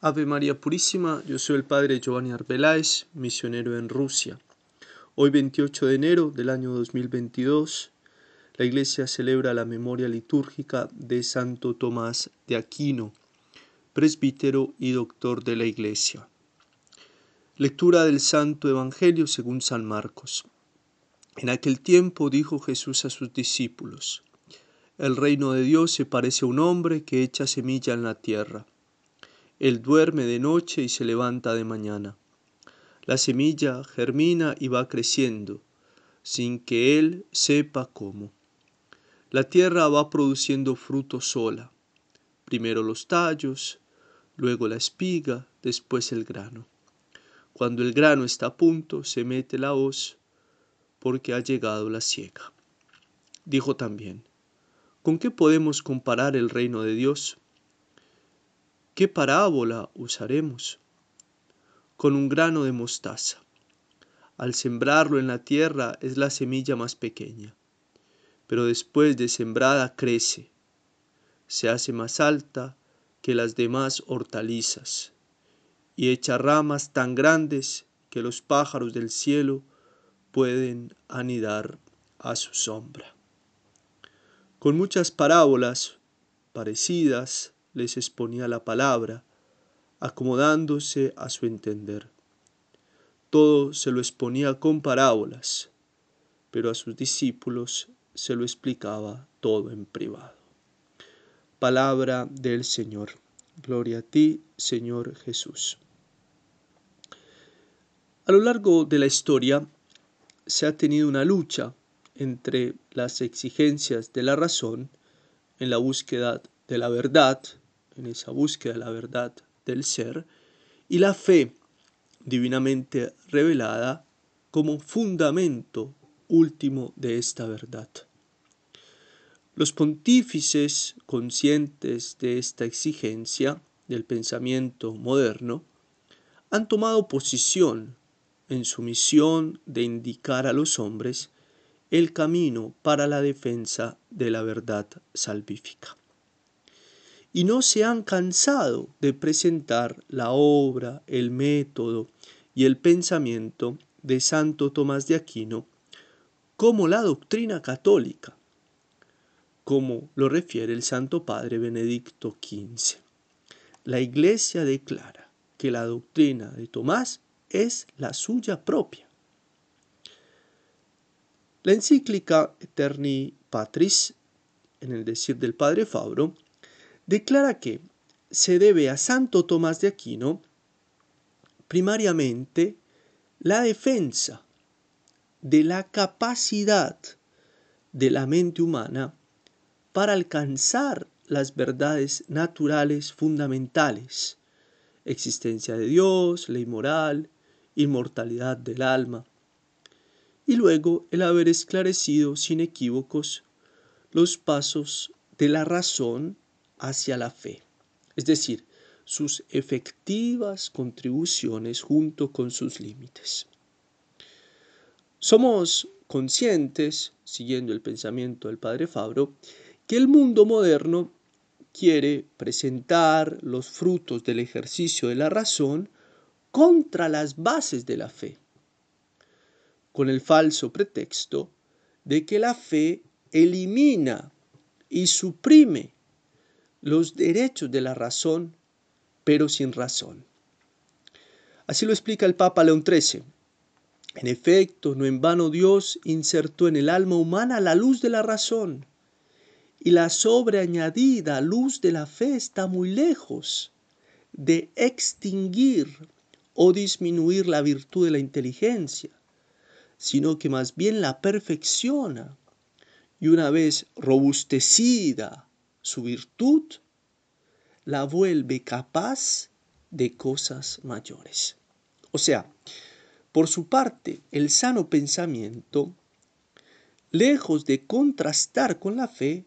Ave María Purísima, yo soy el Padre Giovanni Arbeláez, misionero en Rusia. Hoy 28 de enero del año 2022, la Iglesia celebra la memoria litúrgica de Santo Tomás de Aquino, presbítero y doctor de la Iglesia. Lectura del Santo Evangelio según San Marcos. En aquel tiempo dijo Jesús a sus discípulos, El reino de Dios se parece a un hombre que echa semilla en la tierra él duerme de noche y se levanta de mañana. La semilla germina y va creciendo, sin que él sepa cómo. La tierra va produciendo fruto sola, primero los tallos, luego la espiga, después el grano. Cuando el grano está a punto, se mete la hoz, porque ha llegado la siega. Dijo también, ¿con qué podemos comparar el reino de Dios? ¿Qué parábola usaremos? Con un grano de mostaza. Al sembrarlo en la tierra es la semilla más pequeña, pero después de sembrada crece, se hace más alta que las demás hortalizas y echa ramas tan grandes que los pájaros del cielo pueden anidar a su sombra. Con muchas parábolas parecidas, les exponía la palabra, acomodándose a su entender. Todo se lo exponía con parábolas, pero a sus discípulos se lo explicaba todo en privado. Palabra del Señor. Gloria a ti, Señor Jesús. A lo largo de la historia se ha tenido una lucha entre las exigencias de la razón en la búsqueda de la verdad en esa búsqueda de la verdad del ser, y la fe divinamente revelada como fundamento último de esta verdad. Los pontífices conscientes de esta exigencia del pensamiento moderno han tomado posición en su misión de indicar a los hombres el camino para la defensa de la verdad salvífica y no se han cansado de presentar la obra, el método y el pensamiento de Santo Tomás de Aquino como la doctrina católica, como lo refiere el Santo Padre Benedicto XV. La Iglesia declara que la doctrina de Tomás es la suya propia. La encíclica Eterni Patris, en el decir del Padre Fabro, declara que se debe a Santo Tomás de Aquino primariamente la defensa de la capacidad de la mente humana para alcanzar las verdades naturales fundamentales, existencia de Dios, ley moral, inmortalidad del alma, y luego el haber esclarecido sin equívocos los pasos de la razón hacia la fe, es decir, sus efectivas contribuciones junto con sus límites. Somos conscientes, siguiendo el pensamiento del padre Fabro, que el mundo moderno quiere presentar los frutos del ejercicio de la razón contra las bases de la fe, con el falso pretexto de que la fe elimina y suprime los derechos de la razón, pero sin razón. Así lo explica el Papa León XIII. En efecto, no en vano Dios insertó en el alma humana la luz de la razón, y la sobreañadida luz de la fe está muy lejos de extinguir o disminuir la virtud de la inteligencia, sino que más bien la perfecciona, y una vez robustecida su virtud la vuelve capaz de cosas mayores. O sea, por su parte, el sano pensamiento, lejos de contrastar con la fe,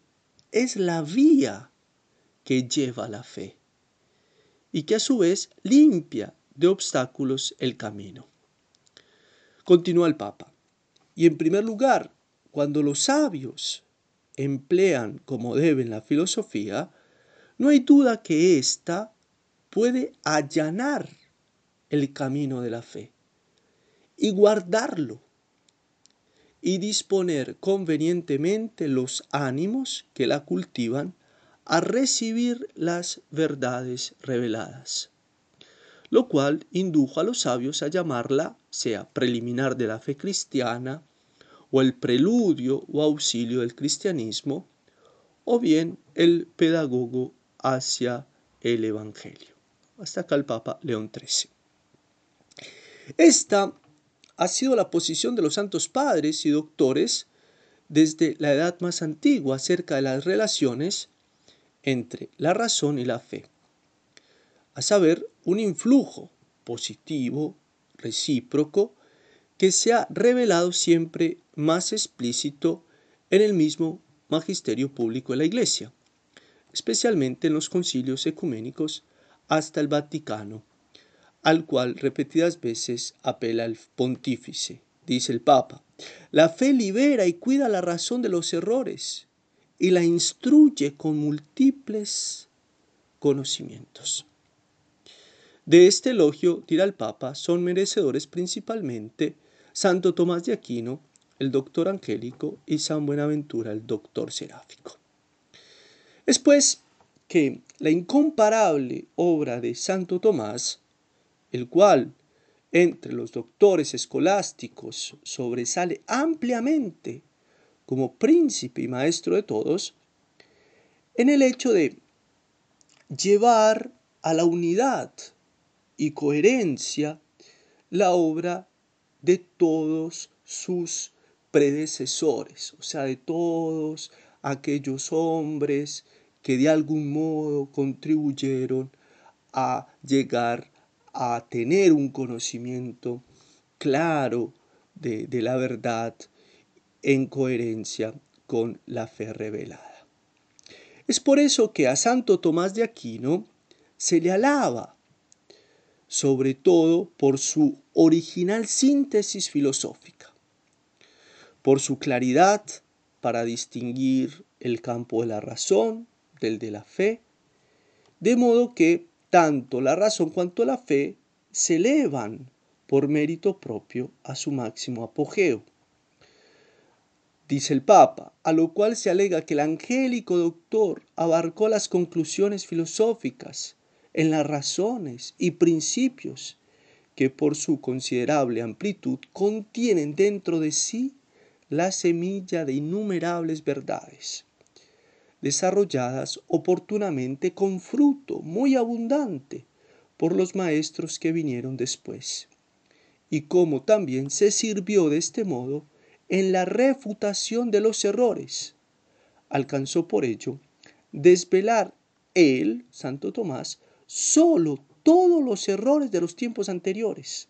es la vía que lleva la fe y que a su vez limpia de obstáculos el camino. Continúa el Papa. Y en primer lugar, cuando los sabios emplean como deben la filosofía, no hay duda que ésta puede allanar el camino de la fe y guardarlo y disponer convenientemente los ánimos que la cultivan a recibir las verdades reveladas, lo cual indujo a los sabios a llamarla, sea preliminar de la fe cristiana, o el preludio o auxilio del cristianismo, o bien el pedagogo hacia el Evangelio. Hasta acá el Papa León XIII. Esta ha sido la posición de los santos padres y doctores desde la edad más antigua acerca de las relaciones entre la razón y la fe, a saber, un influjo positivo, recíproco, que se ha revelado siempre más explícito en el mismo magisterio público de la Iglesia, especialmente en los concilios ecuménicos hasta el Vaticano, al cual repetidas veces apela el pontífice. Dice el Papa, la fe libera y cuida la razón de los errores y la instruye con múltiples conocimientos. De este elogio, dirá el Papa, son merecedores principalmente Santo Tomás de Aquino, el doctor angélico, y San Buenaventura, el doctor seráfico. Es pues que la incomparable obra de Santo Tomás, el cual entre los doctores escolásticos sobresale ampliamente como príncipe y maestro de todos, en el hecho de llevar a la unidad y coherencia la obra de todos sus predecesores, o sea, de todos aquellos hombres que de algún modo contribuyeron a llegar a tener un conocimiento claro de, de la verdad en coherencia con la fe revelada. Es por eso que a Santo Tomás de Aquino se le alaba, sobre todo por su original síntesis filosófica, por su claridad para distinguir el campo de la razón del de la fe, de modo que tanto la razón cuanto la fe se elevan por mérito propio a su máximo apogeo. Dice el Papa, a lo cual se alega que el angélico doctor abarcó las conclusiones filosóficas en las razones y principios que por su considerable amplitud contienen dentro de sí la semilla de innumerables verdades, desarrolladas oportunamente con fruto muy abundante por los maestros que vinieron después, y como también se sirvió de este modo en la refutación de los errores. Alcanzó por ello desvelar él, Santo Tomás, solo todos los errores de los tiempos anteriores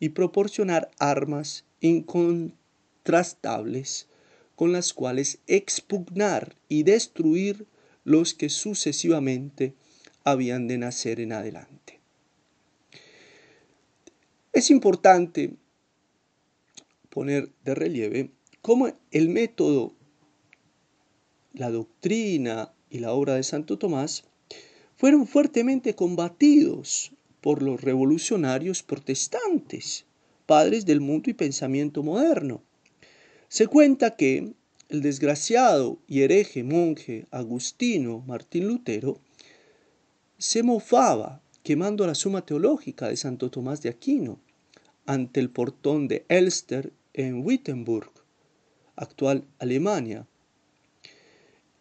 y proporcionar armas incontrastables con las cuales expugnar y destruir los que sucesivamente habían de nacer en adelante. Es importante poner de relieve cómo el método, la doctrina y la obra de Santo Tomás fueron fuertemente combatidos por los revolucionarios protestantes, padres del mundo y pensamiento moderno. Se cuenta que el desgraciado y hereje monje agustino Martín Lutero se mofaba quemando la suma teológica de Santo Tomás de Aquino ante el portón de Elster en Wittenberg, actual Alemania.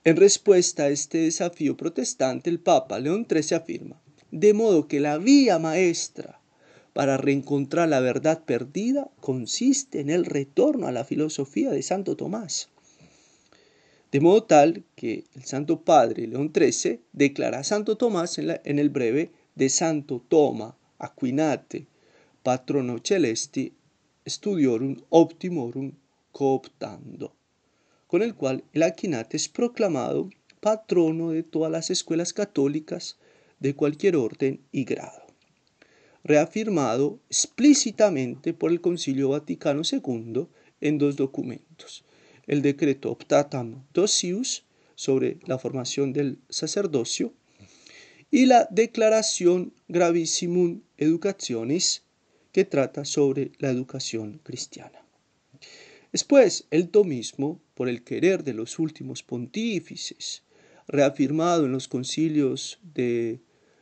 En respuesta a este desafío protestante, el Papa León XIII afirma, de modo que la vía maestra para reencontrar la verdad perdida consiste en el retorno a la filosofía de Santo Tomás. De modo tal que el Santo Padre León XIII declara a Santo Tomás en, el breve de Santo Toma Aquinate, patrono celesti studiorum optimorum cooptando, con el cual el Aquinate es proclamado patrono de todas las escuelas católicas de cualquier orden y grado, reafirmado explícitamente por el Concilio Vaticano II en dos documentos, el decreto Optatam Dosius sobre la formación del sacerdocio y la Declaración Gravissimum Educationis, que trata sobre la educación cristiana. Después, el tomismo, por el querer de los últimos pontífices, reafirmado en los concilios de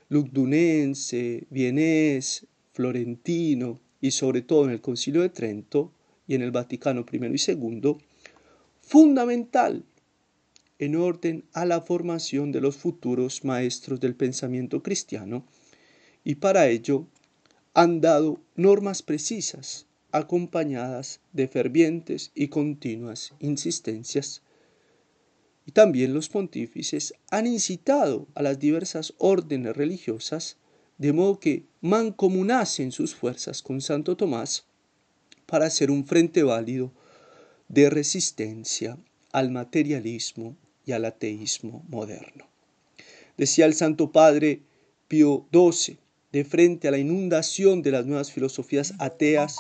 Lugdunense, Vienés, Florentino y sobre todo en el concilio de Trento y en el Vaticano I y II, fundamental en orden a la formación de los futuros maestros del pensamiento cristiano y para ello han dado normas precisas acompañadas de fervientes y continuas insistencias. Y también los pontífices han incitado a las diversas órdenes religiosas de modo que mancomunasen sus fuerzas con Santo Tomás para hacer un frente válido de resistencia al materialismo y al ateísmo moderno. Decía el Santo Padre Pío XII, de frente a la inundación de las nuevas filosofías ateas,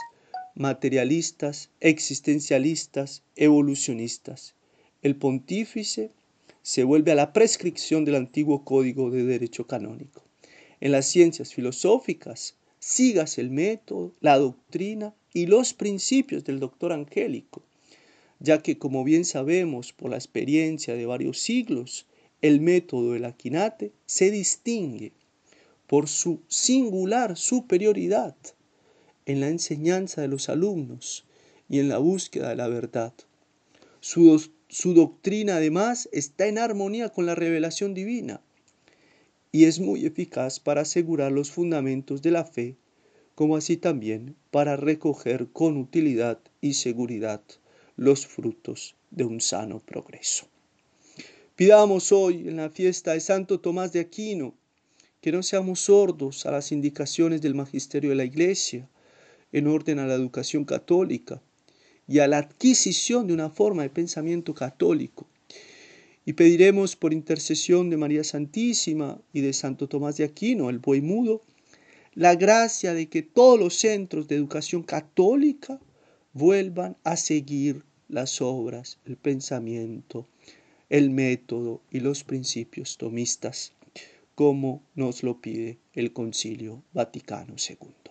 materialistas, existencialistas, evolucionistas. El pontífice se vuelve a la prescripción del antiguo código de derecho canónico. En las ciencias filosóficas, sigas el método, la doctrina y los principios del doctor angélico, ya que como bien sabemos por la experiencia de varios siglos, el método de la quinate se distingue por su singular superioridad en la enseñanza de los alumnos y en la búsqueda de la verdad. Su, su, doctrina además está en armonía con la revelación divina y es muy eficaz para asegurar los fundamentos de la fe, como así también para recoger con utilidad y seguridad los frutos de un sano progreso. Pidamos hoy en la fiesta de Santo Tomás de Aquino que no seamos sordos a las indicaciones del magisterio de la Iglesia, en orden a la educación católica y a la adquisición de una forma de pensamiento católico. Y pediremos por intercesión de María Santísima y de Santo Tomás de Aquino, el buey mudo, la gracia de que todos los centros de educación católica vuelvan a seguir las obras, el pensamiento, el método y los principios tomistas, como nos lo pide el Concilio Vaticano II.